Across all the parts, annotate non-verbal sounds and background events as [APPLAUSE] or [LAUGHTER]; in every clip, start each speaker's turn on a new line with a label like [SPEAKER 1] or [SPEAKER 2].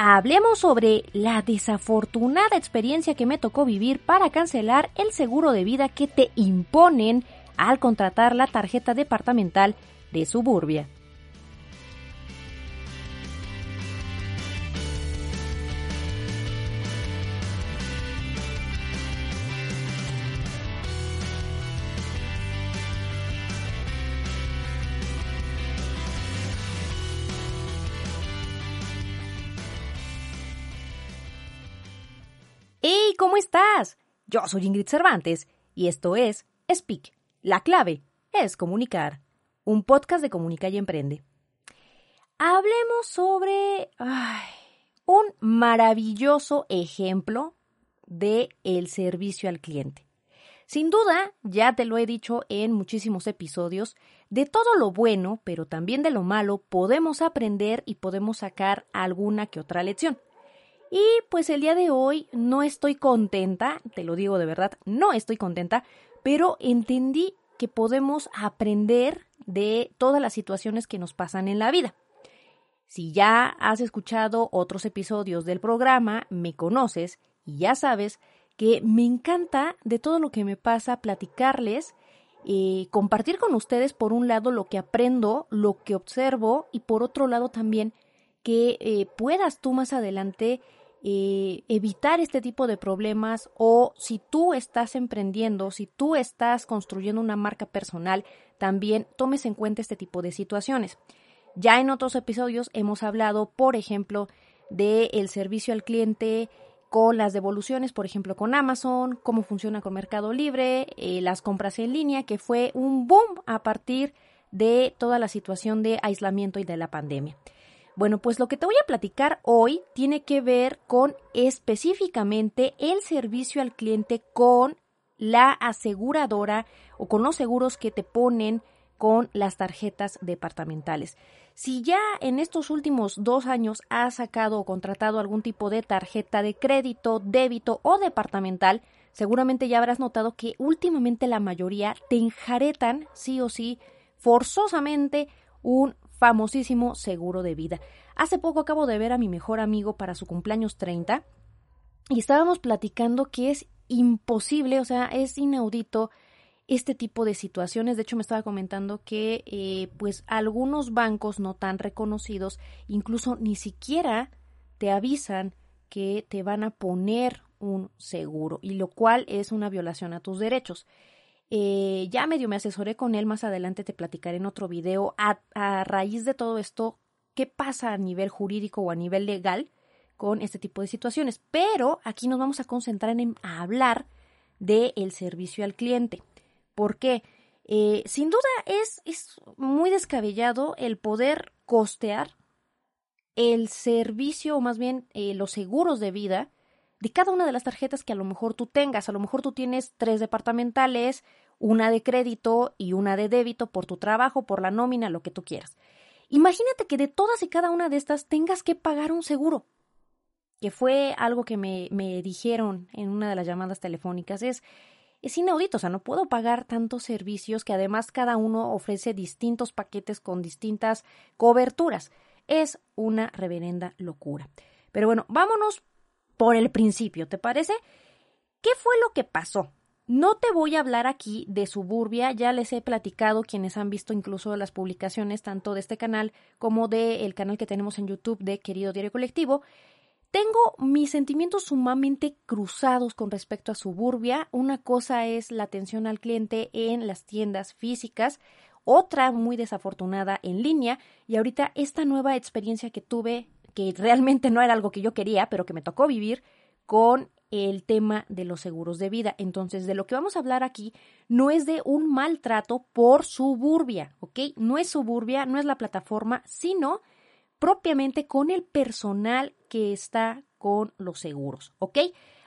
[SPEAKER 1] hablemos sobre la desafortunada experiencia que me tocó vivir para cancelar el seguro de vida que te imponen al contratar la tarjeta departamental de Suburbia. ¡Hey! ¿Cómo estás? Yo soy Ingrid Cervantes y esto es Speak. La clave es comunicar. Un podcast de Comunica y Emprende. Hablemos sobre un maravilloso ejemplo de el servicio al cliente. Sin duda, ya te lo he dicho en muchísimos episodios, de todo lo bueno, pero también de lo malo, podemos aprender y podemos sacar alguna que otra lección. Y pues el día de hoy no estoy contenta, te lo digo de verdad, no estoy contenta, pero entendí que podemos aprender de todas las situaciones que nos pasan en la vida. Si ya has escuchado otros episodios del programa, me conoces y ya sabes que me encanta de todo lo que me pasa platicarles, eh, compartir con ustedes por un lado lo que aprendo, lo que observo y por otro lado también que eh, puedas tú más adelante eh, evitar este tipo de problemas o si tú estás emprendiendo, si tú estás construyendo una marca personal, también tomes en cuenta este tipo de situaciones. Ya en otros episodios hemos hablado, por ejemplo, del servicio al cliente con las devoluciones, por ejemplo, con Amazon, cómo funciona con Mercado Libre, eh, las compras en línea, que fue un boom a partir de toda la situación de aislamiento y de la pandemia. Bueno, pues lo que te voy a platicar hoy tiene que ver con específicamente el servicio al cliente con la aseguradora o con los seguros que te ponen con las tarjetas departamentales. Si ya en estos últimos dos años has sacado o contratado algún tipo de tarjeta de crédito, débito o departamental, seguramente ya habrás notado que últimamente la mayoría te enjaretan sí o sí forzosamente un famosísimo seguro de vida. Hace poco acabo de ver a mi mejor amigo para su cumpleaños 30 y estábamos platicando que es imposible, o sea, es inaudito este tipo de situaciones. De hecho, me estaba comentando que eh, pues algunos bancos no tan reconocidos incluso ni siquiera te avisan que te van a poner un seguro y lo cual es una violación a tus derechos. Eh, ya medio me asesoré con él, más adelante te platicaré en otro video. A, a, raíz de todo esto, ¿qué pasa a nivel jurídico o a nivel legal con este tipo de situaciones? Pero aquí nos vamos a concentrar en hablar del el servicio al cliente. ¿Por qué? Eh, sin duda es, es muy descabellado el poder costear el servicio o más bien eh, los seguros de vida de cada una de las tarjetas que a lo mejor tú tengas. A lo mejor tú tienes tres departamentales, una de crédito y una de débito por tu trabajo, por la nómina, lo que tú quieras. Imagínate que de todas y cada una de estas tengas que pagar un seguro, que fue algo que me, me dijeron en una de las llamadas telefónicas. Es, es inaudito, o sea, no puedo pagar tantos servicios que además cada uno ofrece distintos paquetes con distintas coberturas. Es una reverenda locura. Pero bueno, vámonos por el principio, ¿te parece? ¿Qué fue lo que pasó? No te voy a hablar aquí de Suburbia, ya les he platicado quienes han visto incluso las publicaciones tanto de este canal como del canal que tenemos en YouTube de Querido Diario Colectivo. Tengo mis sentimientos sumamente cruzados con respecto a Suburbia. Una cosa es la atención al cliente en las tiendas físicas, otra muy desafortunada en línea y ahorita esta nueva experiencia que tuve que realmente no era algo que yo quería, pero que me tocó vivir con el tema de los seguros de vida. Entonces, de lo que vamos a hablar aquí no es de un maltrato por suburbia, ¿ok? No es suburbia, no es la plataforma, sino propiamente con el personal que está con los seguros, ¿ok?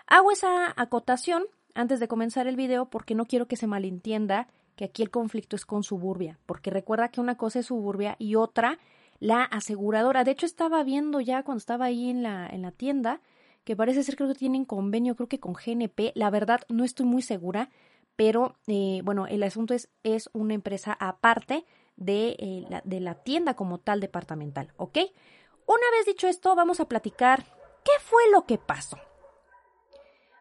[SPEAKER 1] Hago esa acotación antes de comenzar el video porque no quiero que se malentienda que aquí el conflicto es con suburbia, porque recuerda que una cosa es suburbia y otra la aseguradora. De hecho, estaba viendo ya cuando estaba ahí en la, en la tienda que parece ser creo que tienen convenio, creo que con GNP. La verdad, no estoy muy segura, pero eh, bueno, el asunto es, es una empresa aparte de, eh, la, de la tienda como tal departamental, ¿ok? una vez dicho esto, vamos a platicar qué fue lo que pasó.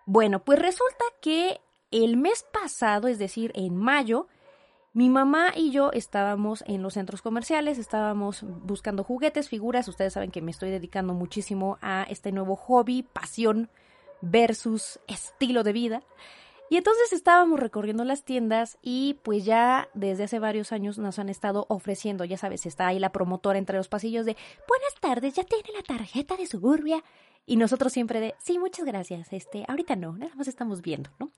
[SPEAKER 1] Bueno, pues resulta que el mes pasado, es decir, en mayo, mi mamá y yo estábamos en los centros comerciales, estábamos buscando juguetes, figuras. Ustedes saben que me estoy dedicando muchísimo a este nuevo hobby, pasión versus estilo de vida. Y entonces estábamos recorriendo las tiendas y pues ya desde hace varios años nos han estado ofreciendo, ya sabes, está ahí la promotora entre los pasillos de buenas tardes, ya tiene la tarjeta de suburbia. Y nosotros siempre de, sí, muchas gracias, este, ahorita no, nada más estamos viendo, ¿no?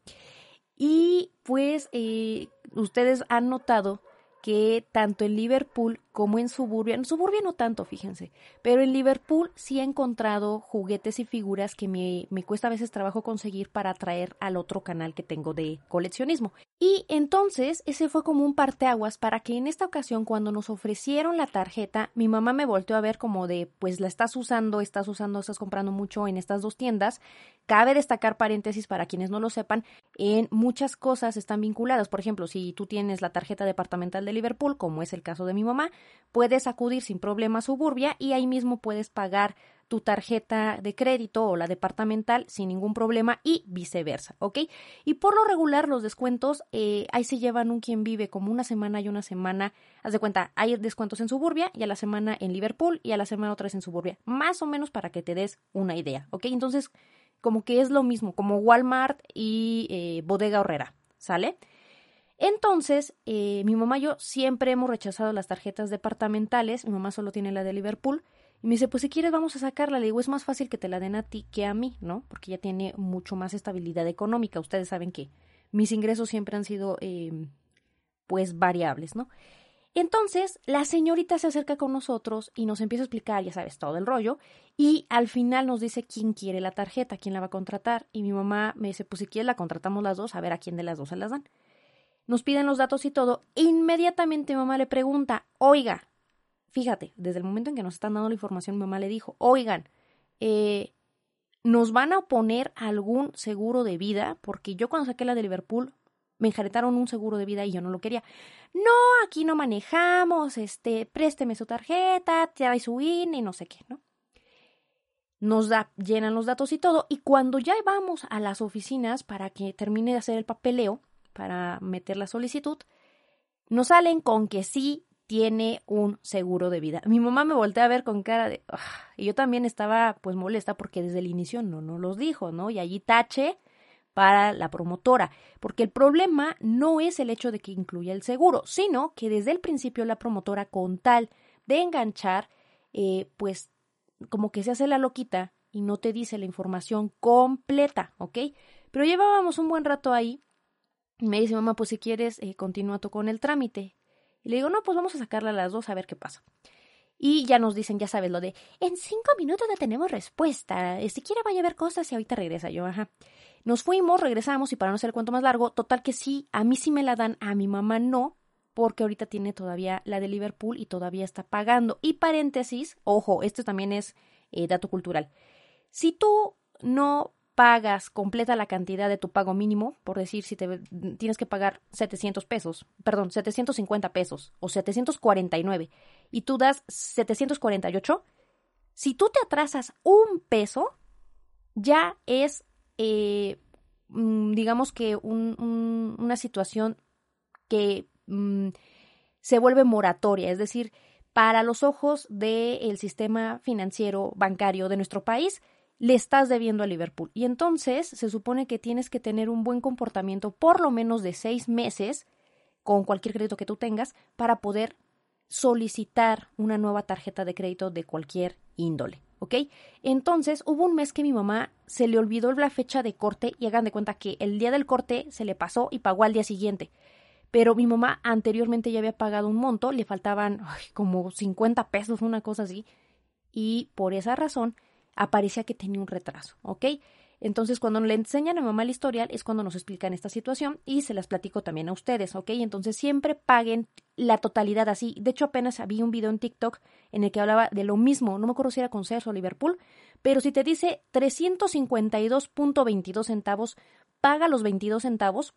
[SPEAKER 1] Y pues eh, ustedes han notado que tanto en Liverpool como en Suburbia, en Suburbia no tanto, fíjense, pero en Liverpool sí he encontrado juguetes y figuras que me, me cuesta a veces trabajo conseguir para traer al otro canal que tengo de coleccionismo. Y entonces ese fue como un parteaguas para que en esta ocasión cuando nos ofrecieron la tarjeta, mi mamá me volteó a ver como de, pues la estás usando, estás usando, estás comprando mucho en estas dos tiendas. Cabe destacar paréntesis para quienes no lo sepan, en muchas cosas están vinculadas. Por ejemplo, si tú tienes la tarjeta departamental de Liverpool, como es el caso de mi mamá, puedes acudir sin problema a Suburbia y ahí mismo puedes pagar tu tarjeta de crédito o la departamental sin ningún problema y viceversa, ¿ok? Y por lo regular los descuentos eh, ahí se llevan un quien vive como una semana y una semana, haz de cuenta, hay descuentos en Suburbia y a la semana en Liverpool y a la semana otra vez en Suburbia, más o menos para que te des una idea, ¿ok? Entonces, como que es lo mismo, como Walmart y eh, Bodega Horrera, ¿sale? Entonces, eh, mi mamá y yo siempre hemos rechazado las tarjetas departamentales, mi mamá solo tiene la de Liverpool, y me dice, pues si quieres vamos a sacarla. Le digo, es más fácil que te la den a ti que a mí, ¿no? Porque ella tiene mucho más estabilidad económica. Ustedes saben que mis ingresos siempre han sido, eh, pues, variables, ¿no? Entonces, la señorita se acerca con nosotros y nos empieza a explicar, ya sabes, todo el rollo, y al final nos dice quién quiere la tarjeta, quién la va a contratar, y mi mamá me dice, pues si quieres la contratamos las dos, a ver a quién de las dos se las dan. Nos piden los datos y todo, e inmediatamente mamá le pregunta, oiga, Fíjate, desde el momento en que nos están dando la información, mamá le dijo, oigan, eh, ¿nos van a poner algún seguro de vida? Porque yo cuando saqué la de Liverpool me enjaretaron un seguro de vida y yo no lo quería. No, aquí no manejamos, este, présteme su tarjeta, trae su INE y no sé qué, ¿no? Nos da, llenan los datos y todo, y cuando ya vamos a las oficinas para que termine de hacer el papeleo, para meter la solicitud, nos salen con que sí tiene un seguro de vida. Mi mamá me voltea a ver con cara de... y yo también estaba pues molesta porque desde el inicio no nos los dijo, ¿no? Y allí tache para la promotora, porque el problema no es el hecho de que incluya el seguro, sino que desde el principio la promotora con tal de enganchar, eh, pues como que se hace la loquita y no te dice la información completa, ¿ok? Pero llevábamos un buen rato ahí. Me dice mamá, pues si quieres, eh, continúa tú con el trámite. Y le digo, no, pues vamos a sacarla a las dos a ver qué pasa. Y ya nos dicen, ya sabes, lo de, en cinco minutos ya tenemos respuesta. Si quiere vaya a ver cosas y ahorita regresa yo, ajá. Nos fuimos, regresamos y para no hacer el cuento más largo, total que sí, a mí sí me la dan, a mi mamá no, porque ahorita tiene todavía la de Liverpool y todavía está pagando. Y paréntesis, ojo, esto también es eh, dato cultural. Si tú no pagas completa la cantidad de tu pago mínimo, por decir, si te tienes que pagar 700 pesos, perdón, 750 pesos o 749 y tú das 748, si tú te atrasas un peso, ya es, eh, mm, digamos que una situación que mm, se vuelve moratoria, es decir, para los ojos del sistema financiero bancario de nuestro país, le estás debiendo a Liverpool. Y entonces se supone que tienes que tener un buen comportamiento por lo menos de seis meses con cualquier crédito que tú tengas para poder solicitar una nueva tarjeta de crédito de cualquier índole. ¿Ok? Entonces hubo un mes que mi mamá se le olvidó la fecha de corte y hagan de cuenta que el día del corte se le pasó y pagó al día siguiente. Pero mi mamá anteriormente ya había pagado un monto, le faltaban como 50 pesos, una cosa así. Y por esa razón aparecía que tenía un retraso, ¿ok? Entonces, cuando le enseñan a mamá el historial es cuando nos explican esta situación y se las platico también a ustedes, ¿ok? Entonces, siempre paguen la totalidad así. De hecho, apenas había un video en TikTok en el que hablaba de lo mismo. No me acuerdo si era con Sears o Liverpool, pero si te dice 352.22 centavos, paga los 22 centavos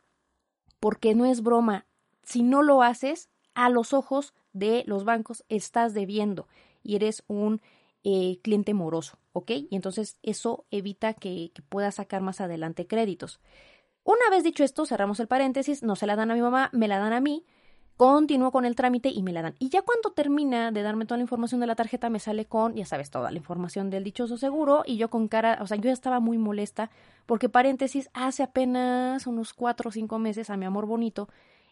[SPEAKER 1] porque no es broma. Si no lo haces, a los ojos de los bancos estás debiendo y eres un eh, cliente moroso, ¿ok? Y entonces eso evita que, pueda sacar más adelante créditos. Una vez dicho esto, cerramos el paréntesis, no se la dan a mi mamá, me la dan a mí, continúo con el trámite y me la dan. Y ya cuando termina de darme toda la información de la tarjeta, me sale con, ya sabes, toda la información del dichoso seguro y yo con cara, o sea, yo ya estaba muy molesta porque paréntesis, hace apenas unos cuatro o cinco meses a mi amor bonito,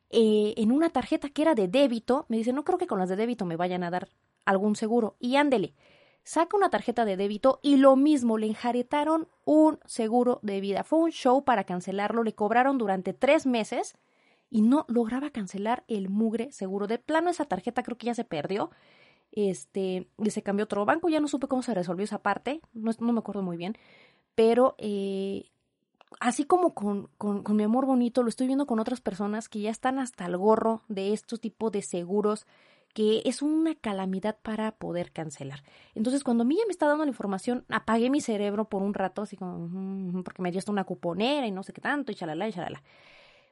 [SPEAKER 1] eh, en una tarjeta que era de débito, me dice, no creo que con las de débito me vayan a dar algún seguro. Y ándele, saca una tarjeta de débito y lo mismo, le enjaretaron un seguro de vida. Fue un show para cancelarlo, le cobraron durante tres meses y no lograba cancelar el mugre seguro. De plano esa tarjeta creo que ya se perdió. Este, y se cambió otro banco, ya no supe cómo se resolvió esa parte, no, no me acuerdo muy bien, pero eh, así como con, con, con, mi amor bonito, lo estoy viendo con otras personas que ya están hasta el gorro de estos tipos de seguros que es una calamidad para poder cancelar. Entonces, cuando a me está dando la información, apagué mi cerebro por un rato, así como, porque me dio hasta una cuponera y no sé qué tanto, y chalala, y chalala.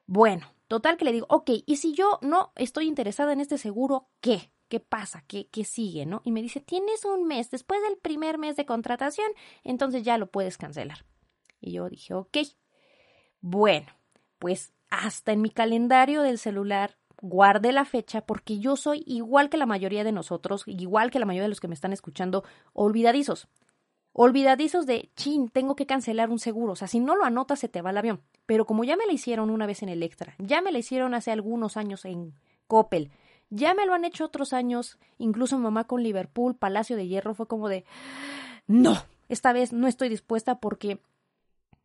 [SPEAKER 1] Bueno, total que le digo, ok, y si yo no estoy interesada en este seguro, ¿qué? ¿Qué pasa? ¿Qué, ¿Qué sigue? ¿No? Y me dice, tienes un mes, después del primer mes de contratación, entonces ya lo puedes cancelar. Y yo dije, ok. Bueno, pues hasta en mi calendario del celular guarde la fecha porque yo soy igual que la mayoría de nosotros, igual que la mayoría de los que me están escuchando, olvidadizos. Olvidadizos de, chin, tengo que cancelar un seguro. O sea, si no lo anotas, se te va el avión. Pero como ya me lo hicieron una vez en Electra, ya me lo hicieron hace algunos años en Coppel, ya me lo han hecho otros años, incluso mamá con Liverpool, Palacio de Hierro, fue como de, no, esta vez no estoy dispuesta porque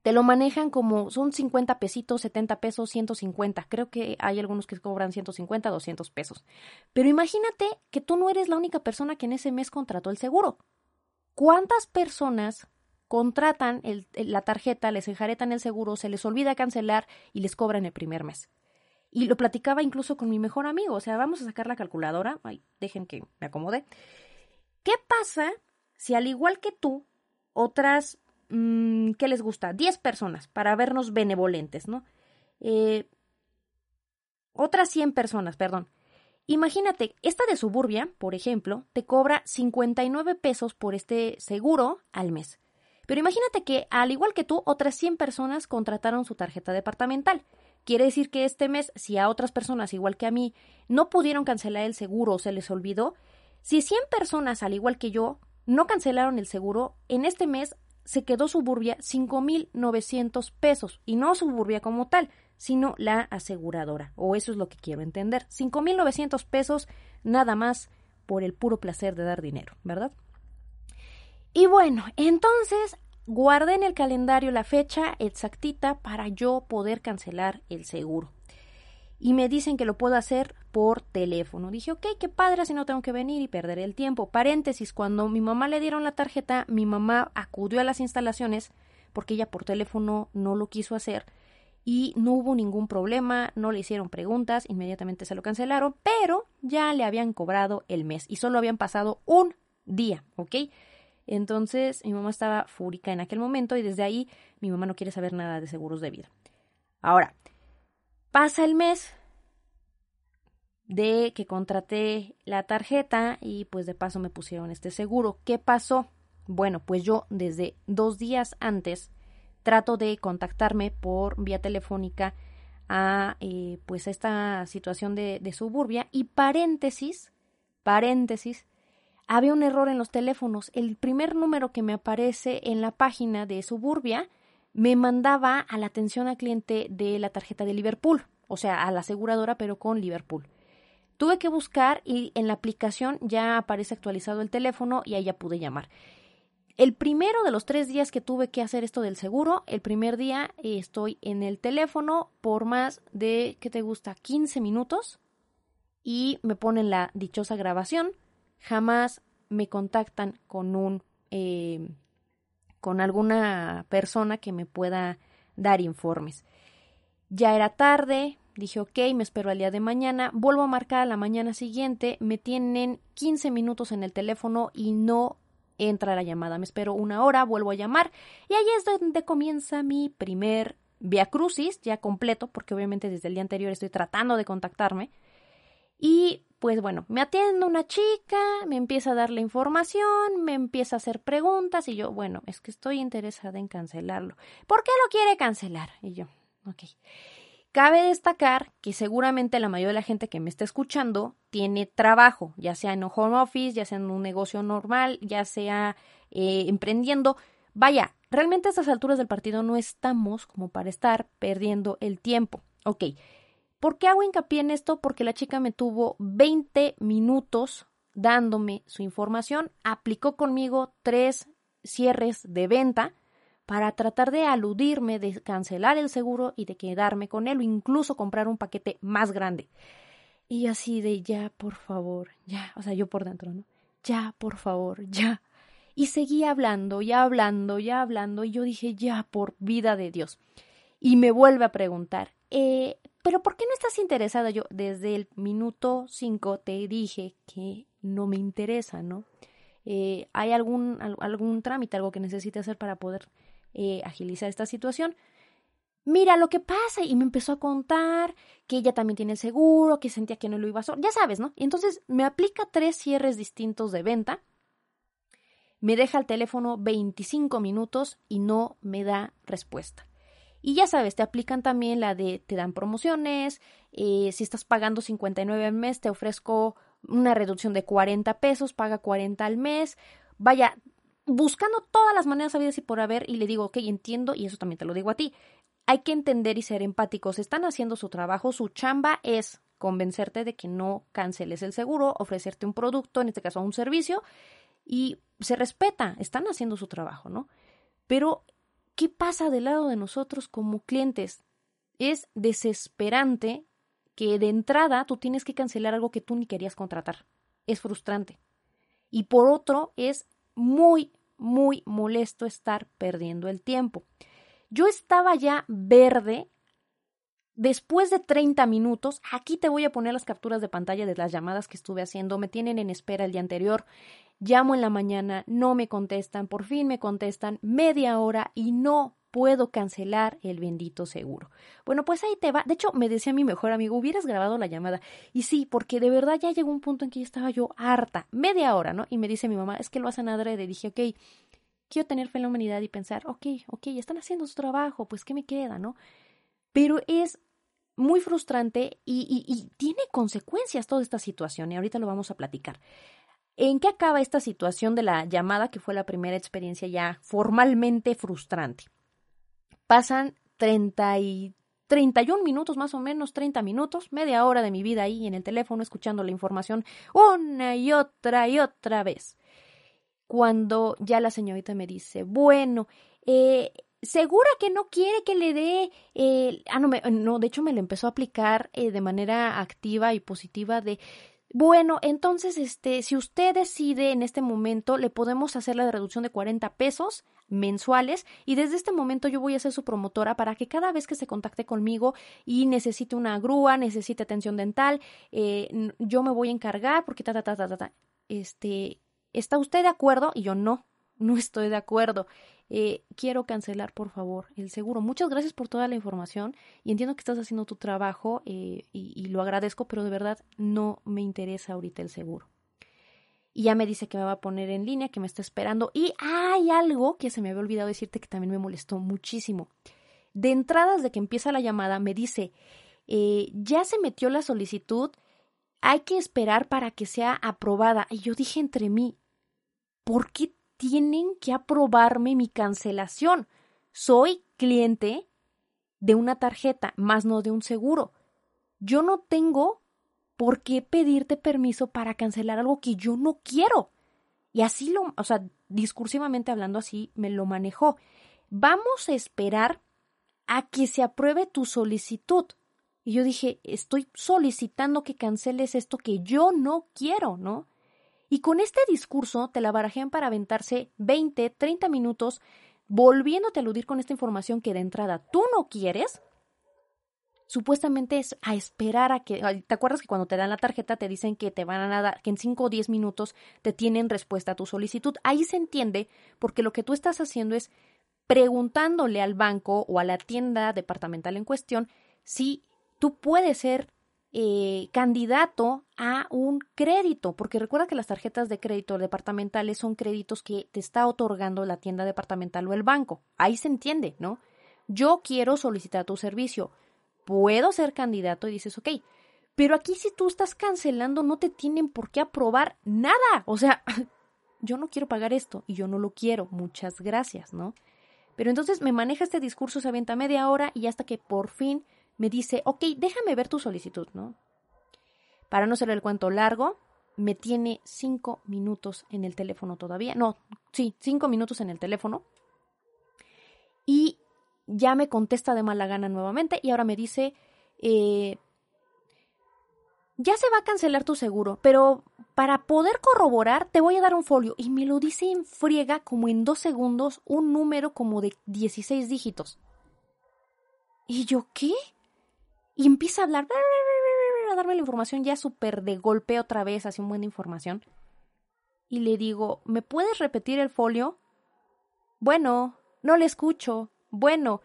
[SPEAKER 1] te lo manejan como son 50 pesitos, 70 pesos, 150. Creo que hay algunos que cobran 150, 200 pesos. Pero imagínate que tú no eres la única persona que en ese mes contrató el seguro. ¿Cuántas personas contratan la tarjeta, les enjaretan el seguro, se les olvida cancelar y les cobran el primer mes? Y lo platicaba incluso con mi mejor amigo. O sea, vamos a sacar la calculadora. Ay, dejen que me acomode. ¿Qué pasa si al igual que tú, otras Mm, ¿qué les gusta? 10 personas para vernos benevolentes, ¿no? Eh, otras 100 personas, perdón. Imagínate, esta de Suburbia, por ejemplo, te cobra 59 pesos por este seguro al mes. Pero imagínate que, al igual que tú, otras 100 personas contrataron su tarjeta departamental. Quiere decir que este mes, si a otras personas, igual que a mí, no pudieron cancelar el seguro o se les olvidó, si 100 personas, al igual que yo, no cancelaron el seguro, en este mes se quedó Suburbia 5.900 pesos y no Suburbia como tal, sino la aseguradora, o eso es lo que quiero entender. 5.900 pesos nada más por el puro placer de dar dinero, ¿verdad? Y bueno, entonces guardé en el calendario la fecha exactita para yo poder cancelar el seguro y me dicen que lo puedo hacer por teléfono. Dije, ok, qué padre, así no tengo que venir y perder el tiempo. Paréntesis, cuando mi mamá le dieron la tarjeta, mi mamá acudió a las instalaciones porque ella por teléfono no lo quiso hacer y no hubo ningún problema, no le hicieron preguntas, inmediatamente se lo cancelaron, pero ya le habían cobrado el mes y solo habían pasado un día, ¿ok? Entonces mi mamá estaba fúrica en aquel momento y desde ahí mi mamá no quiere saber nada de seguros de vida. Ahora, Pasa el mes de que contraté la tarjeta y pues de paso me pusieron este seguro. ¿Qué pasó? Bueno, pues yo desde dos días antes trato de contactarme por vía telefónica a eh, pues esta situación de, de suburbia y paréntesis, paréntesis, había un error en los teléfonos. El primer número que me aparece en la página de suburbia me mandaba a la atención al cliente de la tarjeta de Liverpool, o sea, a la aseguradora, pero con Liverpool. Tuve que buscar y en la aplicación ya aparece actualizado el teléfono y ahí ya pude llamar. El primero de los tres días que tuve que hacer esto del seguro, el primer día estoy en el teléfono por más de, ¿qué te gusta?, 15 minutos y me ponen la dichosa grabación. Jamás me contactan con un eh, con alguna persona que me pueda dar informes. Ya era tarde, dije ok, me espero al día de mañana, vuelvo a marcar a la mañana siguiente, me tienen 15 minutos en el teléfono y no entra la llamada, me espero una hora, vuelvo a llamar y ahí es donde comienza mi primer via crucis ya completo, porque obviamente desde el día anterior estoy tratando de contactarme y pues bueno, me atiende una chica, me empieza a dar la información, me empieza a hacer preguntas y yo, bueno, es que estoy interesada en cancelarlo. ¿Por qué lo quiere cancelar? Y yo, ok. Cabe destacar que seguramente la mayoría de la gente que me está escuchando tiene trabajo, ya sea en un home office, ya sea en un negocio normal, ya sea eh, emprendiendo. Vaya, realmente a estas alturas del partido no estamos como para estar perdiendo el tiempo. Ok, ¿por qué hago hincapié en esto? Porque la chica me tuvo 20 minutos dándome su información, aplicó conmigo tres cierres de venta para tratar de aludirme, de cancelar el seguro y de quedarme con él o incluso comprar un paquete más grande. Y así de ya, por favor, ya, o sea, yo por dentro, ¿no? Ya, por favor, ya. Y seguía hablando, ya hablando, ya hablando, y yo dije, ya, por vida de Dios. Y me vuelve a preguntar, eh, pero ¿por qué no estás interesada? Yo desde el minuto cinco te dije que no me interesa, ¿no? Eh, ¿Hay algún, algún trámite, algo que necesite hacer para poder eh, agilizar esta situación. Mira lo que pasa y me empezó a contar que ella también tiene seguro, que sentía que no lo iba a hacer, ya sabes, ¿no? Y entonces me aplica tres cierres distintos de venta, me deja el teléfono 25 minutos y no me da respuesta. Y ya sabes, te aplican también la de te dan promociones, eh, si estás pagando 59 al mes, te ofrezco una reducción de 40 pesos, paga 40 al mes. Vaya, buscando todas las maneras habidas y por haber y le digo, ok, entiendo y eso también te lo digo a ti. Hay que entender y ser empáticos. Están haciendo su trabajo, su chamba es convencerte de que no canceles el seguro, ofrecerte un producto, en este caso un servicio, y se respeta, están haciendo su trabajo, ¿no? Pero, ¿qué pasa del lado de nosotros como clientes? Es desesperante que de entrada tú tienes que cancelar algo que tú ni querías contratar. Es frustrante. Y por otro, es muy, muy molesto estar perdiendo el tiempo. Yo estaba ya verde. Después de 30 minutos, aquí te voy a poner las capturas de pantalla de las llamadas que estuve haciendo. Me tienen en espera el día anterior. Llamo en la mañana, no me contestan, por fin me contestan media hora y no puedo cancelar el bendito seguro. Bueno, pues ahí te va. De hecho, me decía mi mejor amigo, hubieras grabado la llamada. Y sí, porque de verdad ya llegó un punto en que ya estaba yo harta, media hora, ¿no? Y me dice mi mamá, es que lo hacen adrede. Dije, ok, quiero tener fe en la humanidad y pensar, ok, ok, están haciendo su trabajo, pues qué me queda, ¿no? Pero es muy frustrante y, tiene consecuencias toda esta situación y ahorita lo vamos a platicar. ¿En qué acaba esta situación de la llamada que fue la primera experiencia ya formalmente frustrante? pasan 30 y 31 minutos más o menos, 30 minutos, media hora de mi vida ahí en el teléfono escuchando la información una y otra y otra vez. Cuando ya la señorita me dice, bueno, eh, segura que no quiere que le dé eh, ah no, no de hecho me lo empezó a aplicar eh, de manera activa y positiva de bueno, entonces, este, si usted decide en este momento, le podemos hacer la reducción de 40 pesos mensuales y desde este momento yo voy a ser su promotora para que cada vez que se contacte conmigo y necesite una grúa, necesite atención dental, eh, yo me voy a encargar porque ta, ta, ta, ta, ta, ta. Este, ¿está usted de acuerdo? Y yo no, no estoy de acuerdo. Eh, quiero cancelar, por favor, el seguro. Muchas gracias por toda la información y entiendo que estás haciendo tu trabajo eh, y, lo agradezco, pero de verdad no me interesa ahorita el seguro. Y ya me dice que me va a poner en línea, que me está esperando. Y hay algo que se me había olvidado decirte que también me molestó muchísimo. De entrada, desde que empieza la llamada, me dice, eh, ya se metió la solicitud, hay que esperar para que sea aprobada. Y yo dije entre mí, ¿por qué tienen que aprobarme mi cancelación. Soy cliente de una tarjeta, más no de un seguro. Yo no tengo por qué pedirte permiso para cancelar algo que yo no quiero. Y así lo, o sea, discursivamente hablando así, me lo manejó. Vamos a esperar a que se apruebe tu solicitud. Y yo dije, estoy solicitando que canceles esto que yo no quiero, ¿no? Y con este discurso te la barajean para aventarse 20, 30 minutos volviéndote a aludir con esta información que de entrada tú no quieres. Supuestamente es a esperar a que. ¿Te acuerdas que cuando te dan la tarjeta te dicen que te van a dar, que en 5 o 10 minutos te tienen respuesta a tu solicitud? Ahí se entiende porque lo que tú estás haciendo es preguntándole al banco o a la tienda departamental en cuestión si tú puedes ser eh, candidato a un crédito, porque recuerda que las tarjetas de crédito departamentales son créditos que te está otorgando la tienda departamental o el banco. Ahí se entiende, ¿no? Yo quiero solicitar tu servicio, puedo ser candidato y dices, ok, pero aquí si tú estás cancelando no te tienen por qué aprobar nada. O sea, [LAUGHS] yo no quiero pagar esto y yo no lo quiero. Muchas gracias, ¿no? Pero entonces me maneja este discurso, se avienta media hora y hasta que por fin me dice, ok, déjame ver tu solicitud, ¿no? Para no ser el cuento largo, me tiene cinco minutos en el teléfono todavía. No, sí, cinco minutos en el teléfono. Y ya me contesta de mala gana nuevamente y ahora me dice, eh, ya se va a cancelar tu seguro, pero para poder corroborar te voy a dar un folio. Y me lo dice en friega como en dos segundos un número como de 16 dígitos. Y yo, ¿qué? Y empieza a hablar, a darme la información ya súper de golpe otra vez, así buena información. Y le digo, ¿me puedes repetir el folio? Bueno, no le escucho. Bueno,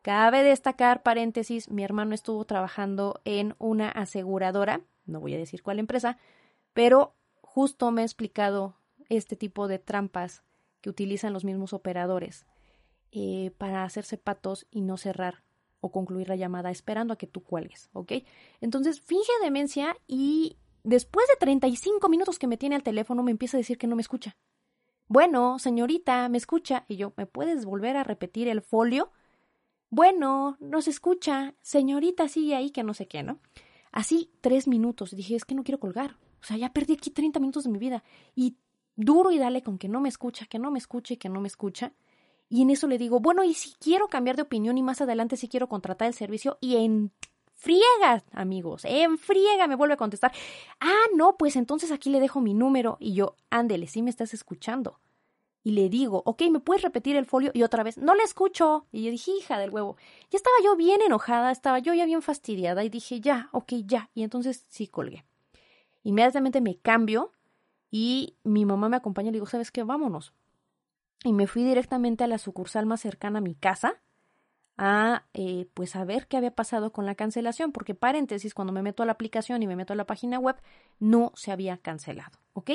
[SPEAKER 1] cabe destacar, paréntesis, mi hermano estuvo trabajando en una aseguradora, no voy a decir cuál empresa, pero justo me ha explicado este tipo de trampas que utilizan los mismos operadores eh, para hacerse patos y no cerrar o concluir la llamada esperando a que tú cuelgues, ¿ok? Entonces finge demencia y después de 35 minutos que me tiene al teléfono me empieza a decir que no me escucha. Bueno, señorita, ¿me escucha? Y yo, ¿me puedes volver a repetir el folio? Bueno, no se escucha. Señorita, sigue ahí que no sé qué, ¿no? Así tres minutos. Dije, es que no quiero colgar. O sea, ya perdí aquí 30 minutos de mi vida. Y duro y dale con que no me escucha, que no me escuche, que no me escucha. Y en eso le digo, bueno, y si quiero cambiar de opinión y más adelante si quiero contratar el servicio y en friega, amigos, en friega me vuelve a contestar. Ah, no, pues entonces aquí le dejo mi número y yo, ándele, sí me estás escuchando. Y le digo, ok, ¿me puedes repetir el folio? Y otra vez, no le escucho. Y yo dije, hija del huevo. Ya estaba yo bien enojada, estaba yo ya bien fastidiada y dije, ya, ok, ya. Y entonces sí colgué. Inmediatamente me cambio y mi mamá me acompaña y le digo, ¿sabes qué? Vámonos y me fui directamente a la sucursal más cercana a mi casa a eh, pues a ver qué había pasado con la cancelación, porque paréntesis, cuando me meto a la aplicación y me meto a la página web, no se había cancelado, ¿ok?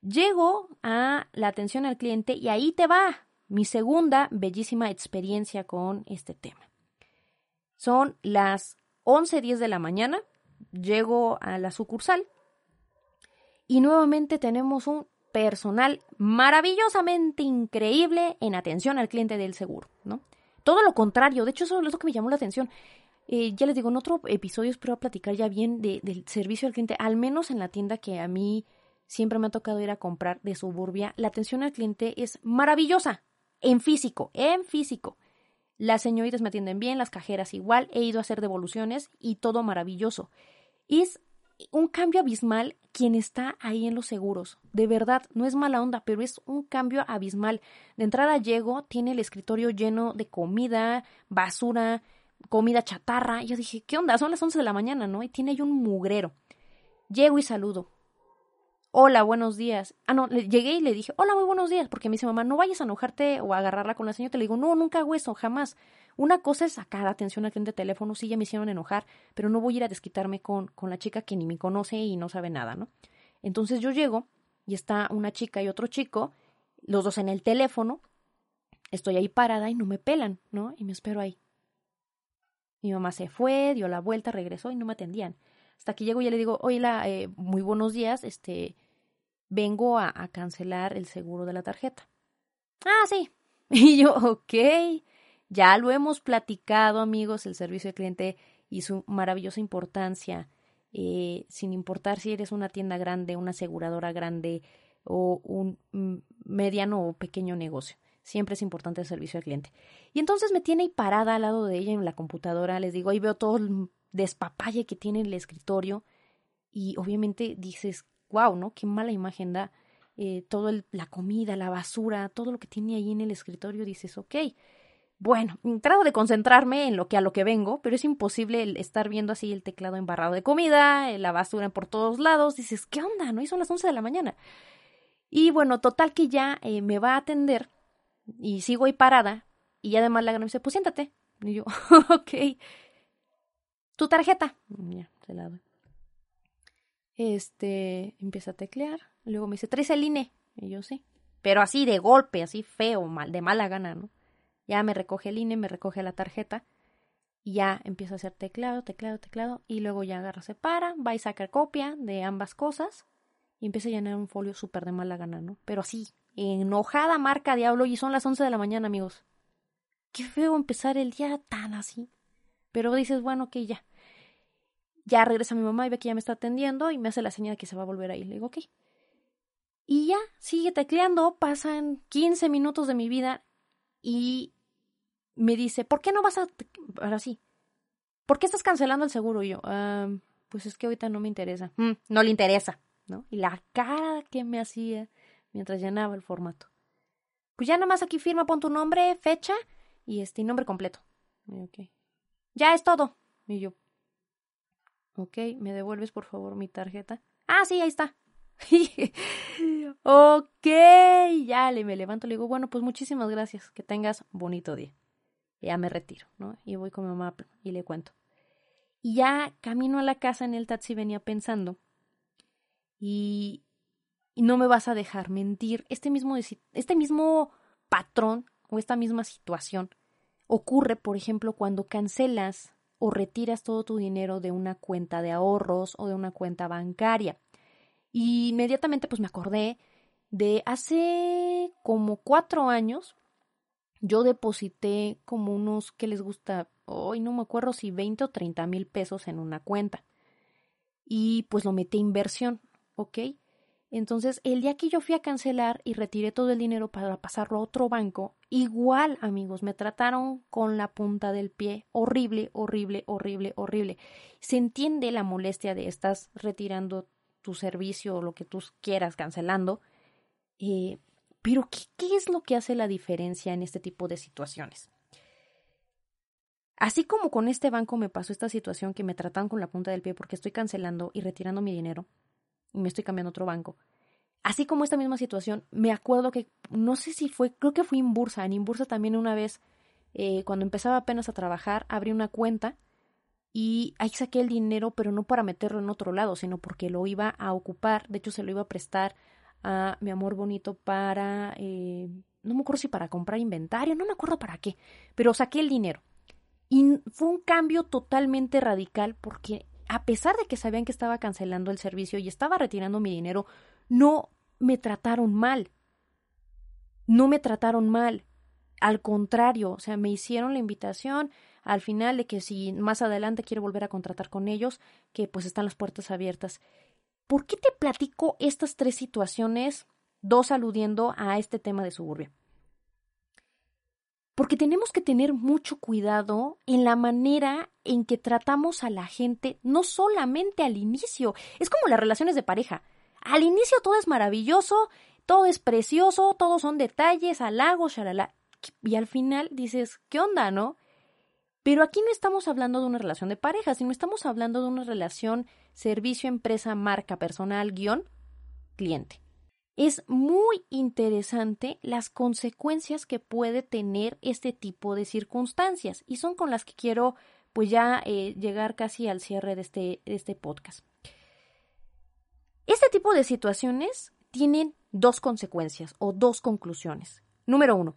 [SPEAKER 1] Llego a la atención al cliente y ahí te va mi segunda bellísima experiencia con este tema. Son las 11.10 de la mañana, llego a la sucursal y nuevamente tenemos un personal maravillosamente increíble en atención al cliente del seguro, ¿no? Todo lo contrario, de hecho eso es lo que me llamó la atención. Eh, ya les digo, en otro episodio espero platicar ya bien del servicio al cliente, al menos en la tienda que a mí siempre me ha tocado ir a comprar de suburbia, la atención al cliente es maravillosa, en físico, en físico. Las señoritas me atienden bien, las cajeras igual, he ido a hacer devoluciones y todo maravilloso. Es un cambio abismal quien está ahí en los seguros. De verdad, no es mala onda, pero es un cambio abismal. De entrada llego, tiene el escritorio lleno de comida, basura, comida chatarra. Yo dije, ¿qué onda? Son las 11 de la mañana, ¿no? Y tiene ahí un mugrero. Llego y saludo. Hola, buenos días. Ah, no, le, llegué y le dije, hola, muy buenos días, porque me dice mamá, no vayas a enojarte o a agarrarla con la señora. Le digo, no, nunca hago eso, jamás. Una cosa es sacar atención al cliente de teléfono, sí ya me hicieron enojar, pero no voy a ir a desquitarme con, con la chica que ni me conoce y no sabe nada, ¿no? Entonces yo llego y está una chica y otro chico, los dos en el teléfono, estoy ahí parada y no me pelan, ¿no? Y me espero ahí. Mi mamá se fue, dio la vuelta, regresó y no me atendían. Hasta que llego y ya le digo, hola, eh, muy buenos días, este, vengo a, cancelar el seguro de la tarjeta. Ah, sí. [LAUGHS] Y yo, ok. Ya lo hemos platicado, amigos, el servicio al cliente y su maravillosa importancia, eh, sin importar si eres una tienda grande, una aseguradora grande o un mediano o pequeño negocio. Siempre es importante el servicio al cliente. Y entonces me tiene ahí parada al lado de ella en la computadora. Les digo, ahí veo todo el despapalle que tiene el escritorio. Y obviamente dices, wow, ¿no? Qué mala imagen da. Eh, todo la comida, la basura, todo lo que tiene ahí en el escritorio. Dices, ok, bueno, trato de concentrarme en lo que a lo que vengo, pero es imposible estar viendo así el teclado embarrado de comida, eh, la basura por todos lados. Dices, ¿qué onda? ¿No? Y son las 11 de la mañana. Y bueno, total que ya eh, me va a atender y sigo ahí parada. Y además la me dice, pues siéntate. Y yo, [LAUGHS] ok. Tu tarjeta. te la doy. Este, empieza a teclear. Luego me dice, ¿traes el INE? Y yo sí. Pero así de golpe, así feo, mal, de mala gana, ¿no? Ya me recoge el INE, me recoge la tarjeta. Y ya empieza a hacer teclado, teclado, teclado. Y luego ya agarra, se para, va y saca copia de ambas cosas. Y empieza a llenar un folio súper de mala gana, ¿no? Pero así, enojada marca diablo. Y son las 11 de la mañana, amigos. Qué feo empezar el día tan así. Pero dices, bueno, que ya. Ya regresa mi mamá y ve que ya me está atendiendo y me hace la señal de que se va a volver ahí. Le digo, ok. Y ya, sigue tecleando, pasan 15 minutos de mi vida y me dice, ¿por qué no vas a... Ahora sí, ¿por qué estás cancelando el seguro? Y yo, ah, pues es que ahorita no me interesa. Mm, no le interesa, ¿no? Y la cara que me hacía mientras llenaba el formato. Pues ya nada más aquí firma, pon tu nombre, fecha y este nombre completo. Y Ya es todo. Y yo, ok, ¿me devuelves por favor mi tarjeta? Ah, sí, ahí está. [LAUGHS] ok, ya le me levanto, le digo, bueno, pues muchísimas gracias, que tengas bonito día. ya me retiro, ¿no? Y voy con mi mamá y le cuento. Y ya camino a la casa en el taxi venía pensando y, y no me vas a dejar mentir, este mismo, este mismo patrón o esta misma situación ocurre, por ejemplo, cuando cancelas o retiras todo tu dinero de una cuenta de ahorros o de una cuenta bancaria. Y inmediatamente pues me acordé de hace como cuatro años, yo deposité como unos, que les gusta? Hoy no me acuerdo si 20 o 30 mil pesos en una cuenta. Y pues lo metí inversión, ¿ok? Entonces, el día que yo fui a cancelar y retiré todo el dinero para pasarlo a otro banco, igual, amigos, me trataron con la punta del pie. Horrible, horrible, horrible, horrible. Se entiende la molestia de estás retirando tu servicio o lo que tú quieras cancelando. Eh, pero ¿qué, ¿qué es lo que hace la diferencia en este tipo de situaciones? Así como con este banco me pasó esta situación que me tratan con la punta del pie porque estoy cancelando y retirando mi dinero y me estoy cambiando a otro banco. Así como esta misma situación, me acuerdo que, no sé si fue, creo que fue en Bursa. En Inbursa también una vez, eh, cuando empezaba apenas a trabajar, abrí una cuenta y ahí saqué el dinero, pero no para meterlo en otro lado, sino porque lo iba a ocupar, de hecho se lo iba a prestar a mi amor bonito para, eh, no me acuerdo si para comprar inventario, no me acuerdo para qué, pero saqué el dinero. Y fue un cambio totalmente radical porque a pesar de que sabían que estaba cancelando el servicio y estaba retirando mi dinero, no me trataron mal. No me trataron mal. Al contrario, o sea, me hicieron la invitación, al final de que si más adelante quiero volver a contratar con ellos, que pues están las puertas abiertas. ¿Por qué te platico estas tres situaciones, dos aludiendo a este tema de suburbia? Porque tenemos que tener mucho cuidado en la manera en que tratamos a la gente, no solamente al inicio, es como las relaciones de pareja. Al inicio todo es maravilloso, todo es precioso, todos son detalles, halagos, shalala. Y al final dices, ¿qué onda, no? Pero aquí no estamos hablando de una relación de pareja, sino estamos hablando de una relación servicio, empresa, marca, personal, guion, cliente. Es muy interesante las consecuencias que puede tener este tipo de circunstancias y son con las que quiero pues ya eh, llegar casi al cierre de este, de este podcast. Este tipo de situaciones tienen dos consecuencias o dos conclusiones. Número uno,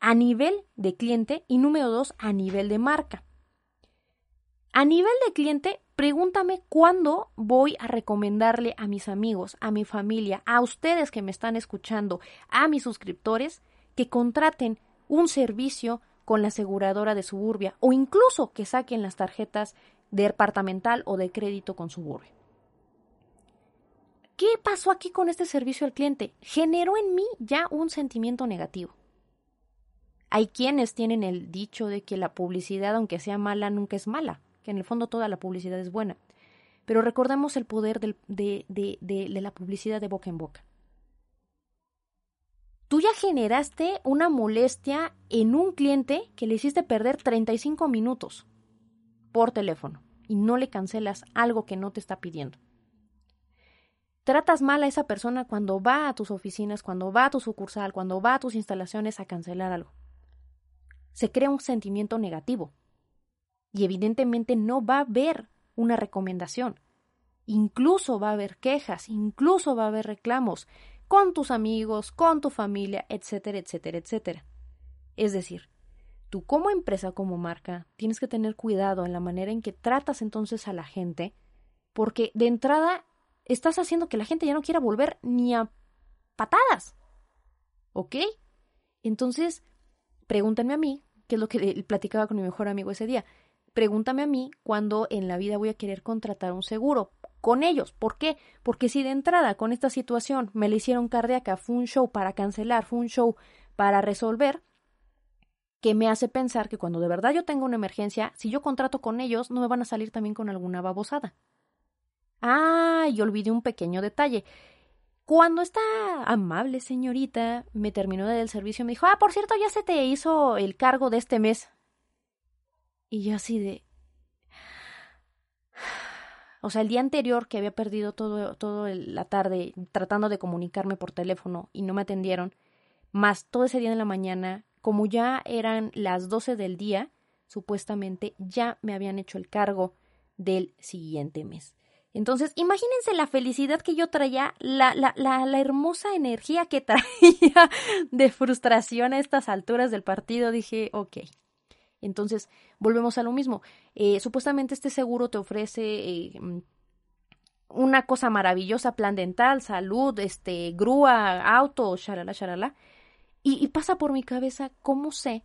[SPEAKER 1] a nivel de cliente y número dos, a nivel de marca. A nivel de cliente, pregúntame cuándo voy a recomendarle a mis amigos, a mi familia, a ustedes que me están escuchando, a mis suscriptores, que contraten un servicio con la aseguradora de Suburbia o incluso que saquen las tarjetas de departamental o de crédito con Suburbia. ¿Qué pasó aquí con este servicio al cliente? Generó en mí ya un sentimiento negativo. Hay quienes tienen el dicho de que la publicidad, aunque sea mala, nunca es mala, que en el fondo toda la publicidad es buena. Pero recordemos el poder de, de la publicidad de boca en boca. Tú ya generaste una molestia en un cliente que le hiciste perder 35 minutos por teléfono y no le cancelas algo que no te está pidiendo. Tratas mal a esa persona cuando va a tus oficinas, cuando va a tu sucursal, cuando va a tus instalaciones a cancelar algo se crea un sentimiento negativo. Y evidentemente no va a haber una recomendación. Incluso va a haber quejas, incluso va a haber reclamos con tus amigos, con tu familia, etcétera, etcétera, etcétera. Es decir, tú como empresa, como marca, tienes que tener cuidado en la manera en que tratas entonces a la gente, porque de entrada estás haciendo que la gente ya no quiera volver ni a patadas. ¿Ok? Entonces, pregúntame a mí, que es lo que platicaba con mi mejor amigo ese día. Pregúntame a mí cuándo en la vida voy a querer contratar un seguro con ellos. ¿Por qué? Porque si de entrada con esta situación me le hicieron cardíaca, fue un show para cancelar, fue un show para resolver, que me hace pensar que cuando de verdad yo tengo una emergencia, si yo contrato con ellos, no me van a salir también con alguna babosada. Ah, y olvidé un pequeño detalle. Cuando esta amable señorita me terminó del servicio, me dijo, ah, por cierto, ya se te hizo el cargo de este mes. Y yo así de... O sea, el día anterior que había perdido todo, todo la tarde tratando de comunicarme por teléfono y no me atendieron, más todo ese día en la mañana, como ya eran las doce del día, supuestamente ya me habían hecho el cargo del siguiente mes. Entonces, imagínense la felicidad que yo traía, la, la, la, la, hermosa energía que [LAUGHS] traía de frustración a estas alturas del partido. Dije, ok. Entonces, volvemos a lo mismo. Eh, supuestamente este seguro te ofrece eh, mm, una cosa maravillosa, plan dental, salud, este, grúa, auto, shalala, shalala. Y, pasa por mi cabeza, ¿cómo sé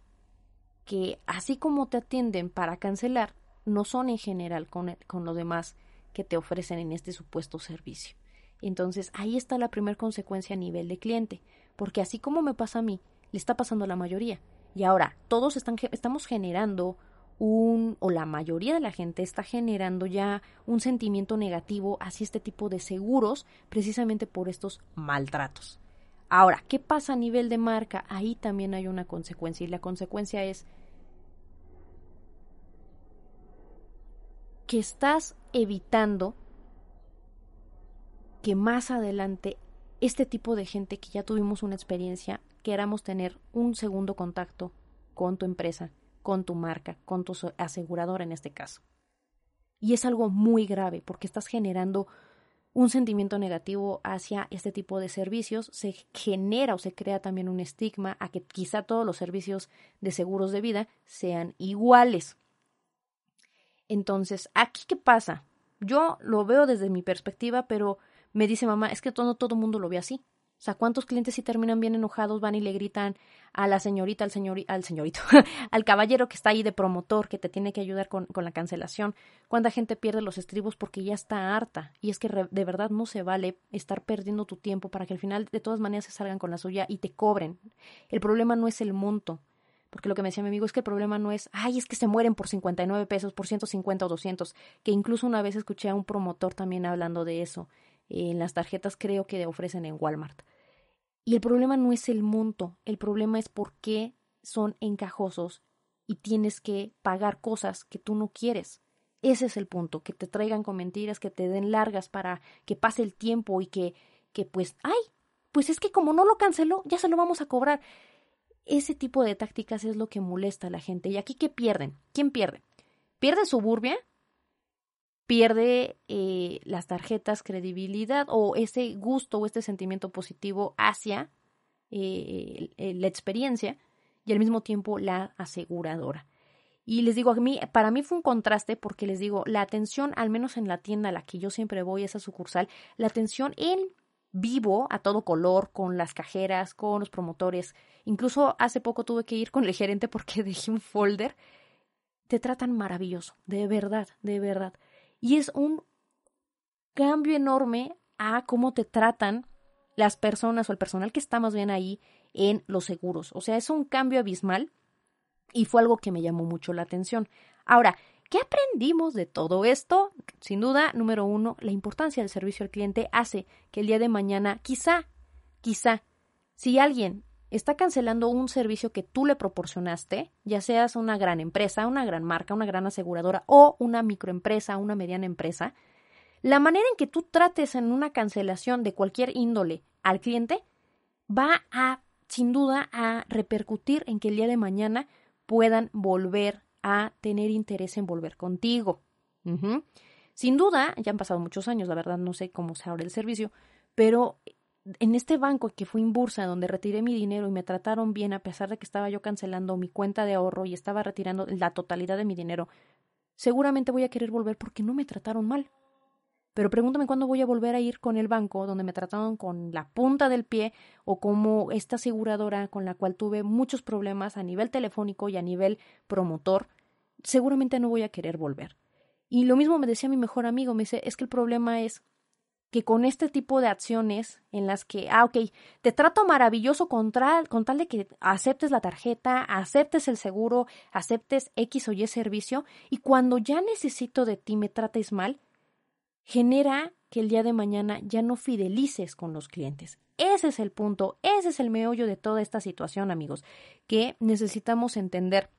[SPEAKER 1] que así como te atienden para cancelar, no son en general con, con lo demás? que te ofrecen en este supuesto servicio. Entonces, ahí está la primera consecuencia a nivel de cliente, porque así como me pasa a mí, le está pasando a la mayoría. Y ahora, todos están, estamos generando un, o la mayoría de la gente está generando ya un sentimiento negativo hacia este tipo de seguros, precisamente por estos maltratos. Ahora, ¿qué pasa a nivel de marca? Ahí también hay una consecuencia y la consecuencia es que estás evitando que más adelante este tipo de gente que ya tuvimos una experiencia, queramos tener un segundo contacto con tu empresa, con tu marca, con tu aseguradora en este caso. Y es algo muy grave porque estás generando un sentimiento negativo hacia este tipo de servicios, se genera o se crea también un estigma a que quizá todos los servicios de seguros de vida sean iguales. Entonces, ¿aquí qué pasa? Yo lo veo desde mi perspectiva, pero me dice mamá, es que todo, todo mundo lo ve así. O sea, ¿cuántos clientes si terminan bien enojados van y le gritan a la señorita, al, señor, al señorito, [LAUGHS] al caballero que está ahí de promotor, que te tiene que ayudar con, con la cancelación? ¿Cuánta gente pierde los estribos porque ya está harta? Y es que de verdad no se vale estar perdiendo tu tiempo para que al final de todas maneras se salgan con la suya y te cobren. El problema no es el monto, porque lo que me decía mi amigo es que el problema no es, ay, es que se mueren por 59 pesos, por 150 o 200, que incluso una vez escuché a un promotor también hablando de eso, en las tarjetas creo que ofrecen en Walmart. Y el problema no es el monto, el problema es por qué son encajosos y tienes que pagar cosas que tú no quieres. Ese es el punto, que te traigan con mentiras, que te den largas para que pase el tiempo y que, que pues, ay, pues es que como no lo canceló, ya se lo vamos a cobrar. Ese tipo de tácticas es lo que molesta a la gente. ¿Y aquí qué pierden? ¿Quién pierde? ¿Pierde Suburbia? ¿Pierde eh, las tarjetas credibilidad o ese gusto o este sentimiento positivo hacia eh, la experiencia y al mismo tiempo la aseguradora? Y les digo, a mí, para mí fue un contraste porque les digo, la atención, al menos en la tienda a la que yo siempre voy, esa sucursal, la atención en vivo, a todo color, con las cajeras, con los promotores. Incluso hace poco tuve que ir con el gerente porque [LAUGHS] dejé un folder. Te tratan maravilloso, de verdad, de verdad. Y es un cambio enorme a cómo te tratan las personas o el personal que está más bien ahí en los seguros. O sea, es un cambio abismal y fue algo que me llamó mucho la atención. Ahora, ¿Qué aprendimos de todo esto? Sin duda, número uno, la importancia del servicio al cliente hace que el día de mañana, quizá, quizá, si alguien está cancelando un servicio que tú le proporcionaste, ya seas una gran empresa, una gran marca, una gran aseguradora o una microempresa, una mediana empresa, la manera en que tú trates en una cancelación de cualquier índole al cliente va a, sin duda, a repercutir en que el día de mañana puedan volver a tener interés en volver contigo. Sin duda, ya han pasado muchos años, la verdad no sé cómo se abre el servicio, pero en este banco que fue en Bursa, donde retiré mi dinero y me trataron bien, a pesar de que estaba yo cancelando mi cuenta de ahorro y estaba retirando la totalidad de mi dinero, seguramente voy a querer volver porque no me trataron mal. Pero pregúntame cuándo voy a volver a ir con el banco donde me trataron con la punta del pie o como esta aseguradora con la cual tuve muchos problemas a nivel telefónico y a nivel promotor. Seguramente no voy a querer volver. Y lo mismo me decía mi mejor amigo, me dice, es que el problema es que con este tipo de acciones en las que, ah, ok, te trato maravilloso con, con tal de que aceptes la tarjeta, aceptes el seguro, aceptes X o Y servicio, y cuando ya necesito de ti me trates mal, genera que el día de mañana ya no fidelices con los clientes. Ese es el punto, ese es el meollo de toda esta situación, amigos, que necesitamos entender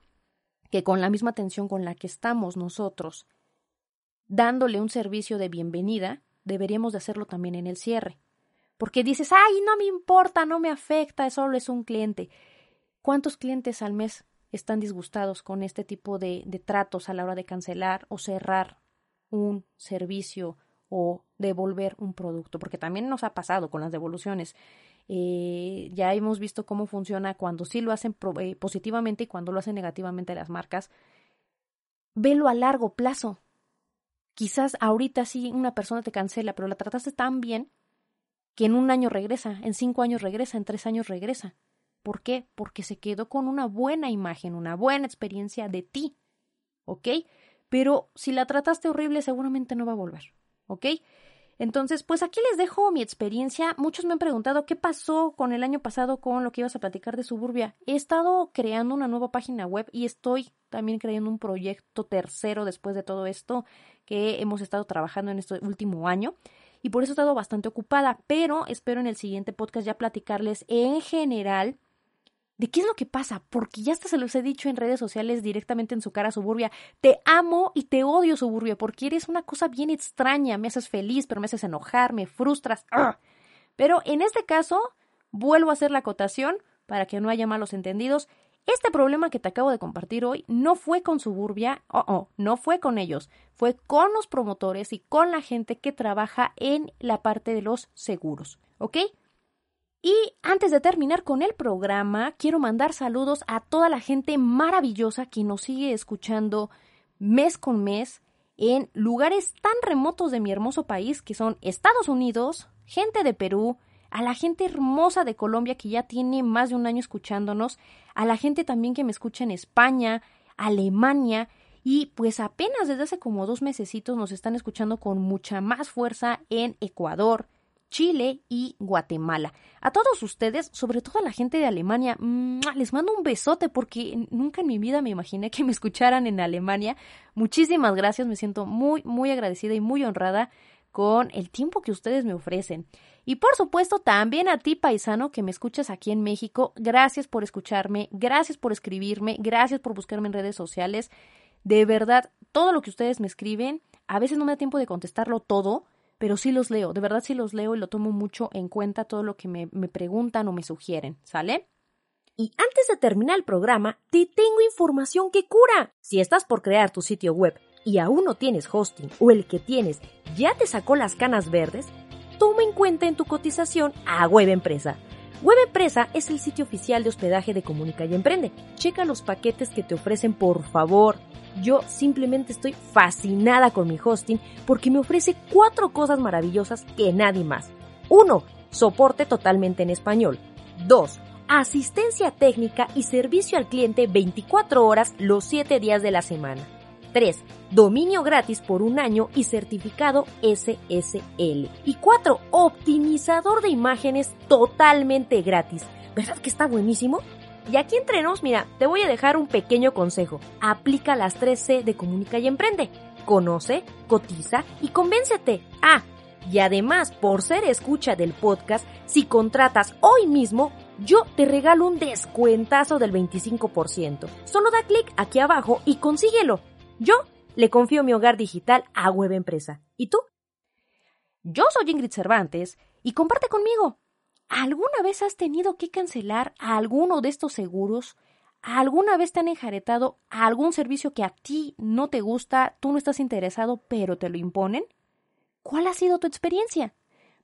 [SPEAKER 1] que con la misma atención con la que estamos nosotros dándole un servicio de bienvenida, deberíamos de hacerlo también en el cierre. Porque dices, ay, no me importa, no me afecta, solo es un cliente. ¿Cuántos clientes al mes están disgustados con este tipo de, de tratos a la hora de cancelar o cerrar un servicio o devolver un producto? Porque también nos ha pasado con las devoluciones. Eh, ya hemos visto cómo funciona cuando sí lo hacen eh, positivamente y cuando lo hacen negativamente las marcas. Velo a largo plazo. Quizás ahorita sí una persona te cancela, pero la trataste tan bien que en un año regresa, en cinco años regresa, en tres años regresa. ¿Por qué? Porque se quedó con una buena imagen, una buena experiencia de ti. ¿Ok? Pero si la trataste horrible, seguramente no va a volver. ¿Ok? Entonces, pues aquí les dejo mi experiencia. Muchos me han preguntado qué pasó con el año pasado con lo que ibas a platicar de Suburbia. He estado creando una nueva página web y estoy también creando un proyecto tercero después de todo esto que hemos estado trabajando en este último año y por eso he estado bastante ocupada, pero espero en el siguiente podcast ya platicarles en general de qué es lo que pasa, porque ya hasta se los he dicho en redes sociales directamente en su cara Suburbia, te amo y te odio Suburbia, porque eres una cosa bien extraña, me haces feliz, pero me haces enojar, me frustras. Pero en este caso, vuelvo a hacer la acotación para que no haya malos entendidos. Este problema que te acabo de compartir hoy no fue con Suburbia, oh, oh, no fue con ellos, fue con los promotores y con la gente que trabaja en la parte de los seguros, ¿ok? Y antes de terminar con el programa, quiero mandar saludos a toda la gente maravillosa que nos sigue escuchando mes con mes en lugares tan remotos de mi hermoso país que son Estados Unidos, gente de Perú, a la gente hermosa de Colombia que ya tiene más de un año escuchándonos, a la gente también que me escucha en España, Alemania y pues apenas desde hace como dos mesecitos nos están escuchando con mucha más fuerza en Ecuador, Chile y Guatemala. A todos ustedes, sobre todo a la gente de Alemania, les mando un besote porque nunca en mi vida me imaginé que me escucharan en Alemania. Muchísimas gracias, me siento muy, muy agradecida y muy honrada con el tiempo que ustedes me ofrecen. Y por supuesto también a ti, paisano, que me escuchas aquí en México. Gracias por escucharme, gracias por escribirme, gracias por buscarme en redes sociales. De verdad, todo lo que ustedes me escriben, a veces no me da tiempo de contestarlo todo, pero sí los leo, de verdad sí los leo y lo tomo mucho en cuenta todo lo que me, me preguntan o me sugieren, ¿sale? Y antes de terminar el programa, te tengo información que cura. Si estás por crear tu sitio web y aún no tienes hosting o el que tienes ya te sacó las canas verdes, toma en cuenta en tu cotización a Web Empresa. Web Empresa es el sitio oficial de hospedaje de Comunica y Emprende. Checa los paquetes que te ofrecen, por favor. Yo simplemente estoy fascinada con mi hosting porque me ofrece cuatro cosas maravillosas que nadie más. 1. Soporte totalmente en español. 2. Asistencia técnica y servicio al cliente 24 horas los 7 días de la semana. 3. Dominio gratis por un año y certificado SSL. Y 4. Optimizador de imágenes totalmente gratis. ¿Verdad que está buenísimo? Y aquí entre nos, mira, te voy a dejar un pequeño consejo. Aplica las 3C de Comunica y Emprende. Conoce, cotiza y convéncete. Ah, y además, por ser escucha del podcast, si contratas hoy mismo, yo te regalo un descuentazo del 25%. Solo da clic aquí abajo y consíguelo. Yo le confío mi hogar digital a Web Empresa. ¿Y tú? Yo soy Ingrid Cervantes y comparte conmigo. ¿Alguna vez has tenido que cancelar a alguno de estos seguros? ¿Alguna vez te han enjaretado algún servicio que a ti no te gusta, tú no estás interesado, pero te lo imponen? ¿Cuál ha sido tu experiencia?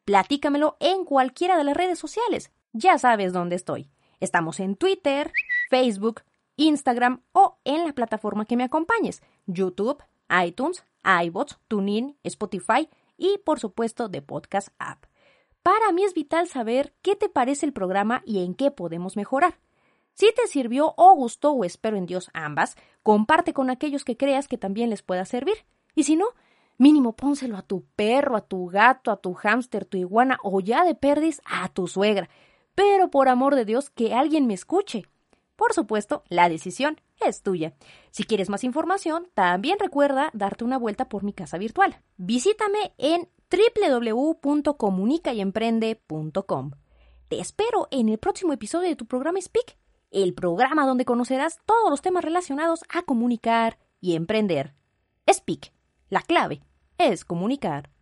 [SPEAKER 1] Platícamelo en cualquiera de las redes sociales. Ya sabes dónde estoy. Estamos en Twitter, Facebook, Instagram o en la plataforma que me acompañes, YouTube, iTunes, iBots, TuneIn, Spotify y por supuesto de Podcast App. Para mí es vital saber qué te parece el programa y en qué podemos mejorar. Si te sirvió o gustó o espero en Dios ambas, comparte con aquellos que creas que también les pueda servir. Y si no, mínimo pónselo a tu perro, a tu gato, a tu hámster, tu iguana o ya de perdiz a tu suegra. Pero por amor de Dios, que alguien me escuche. Por supuesto, la decisión es tuya. Si quieres más información, también recuerda darte una vuelta por mi casa virtual. Visítame en www.comunicayemprende.com. Te espero en el próximo episodio de tu programa Speak, el programa donde conocerás todos los temas relacionados a comunicar y emprender. Speak, la clave es comunicar.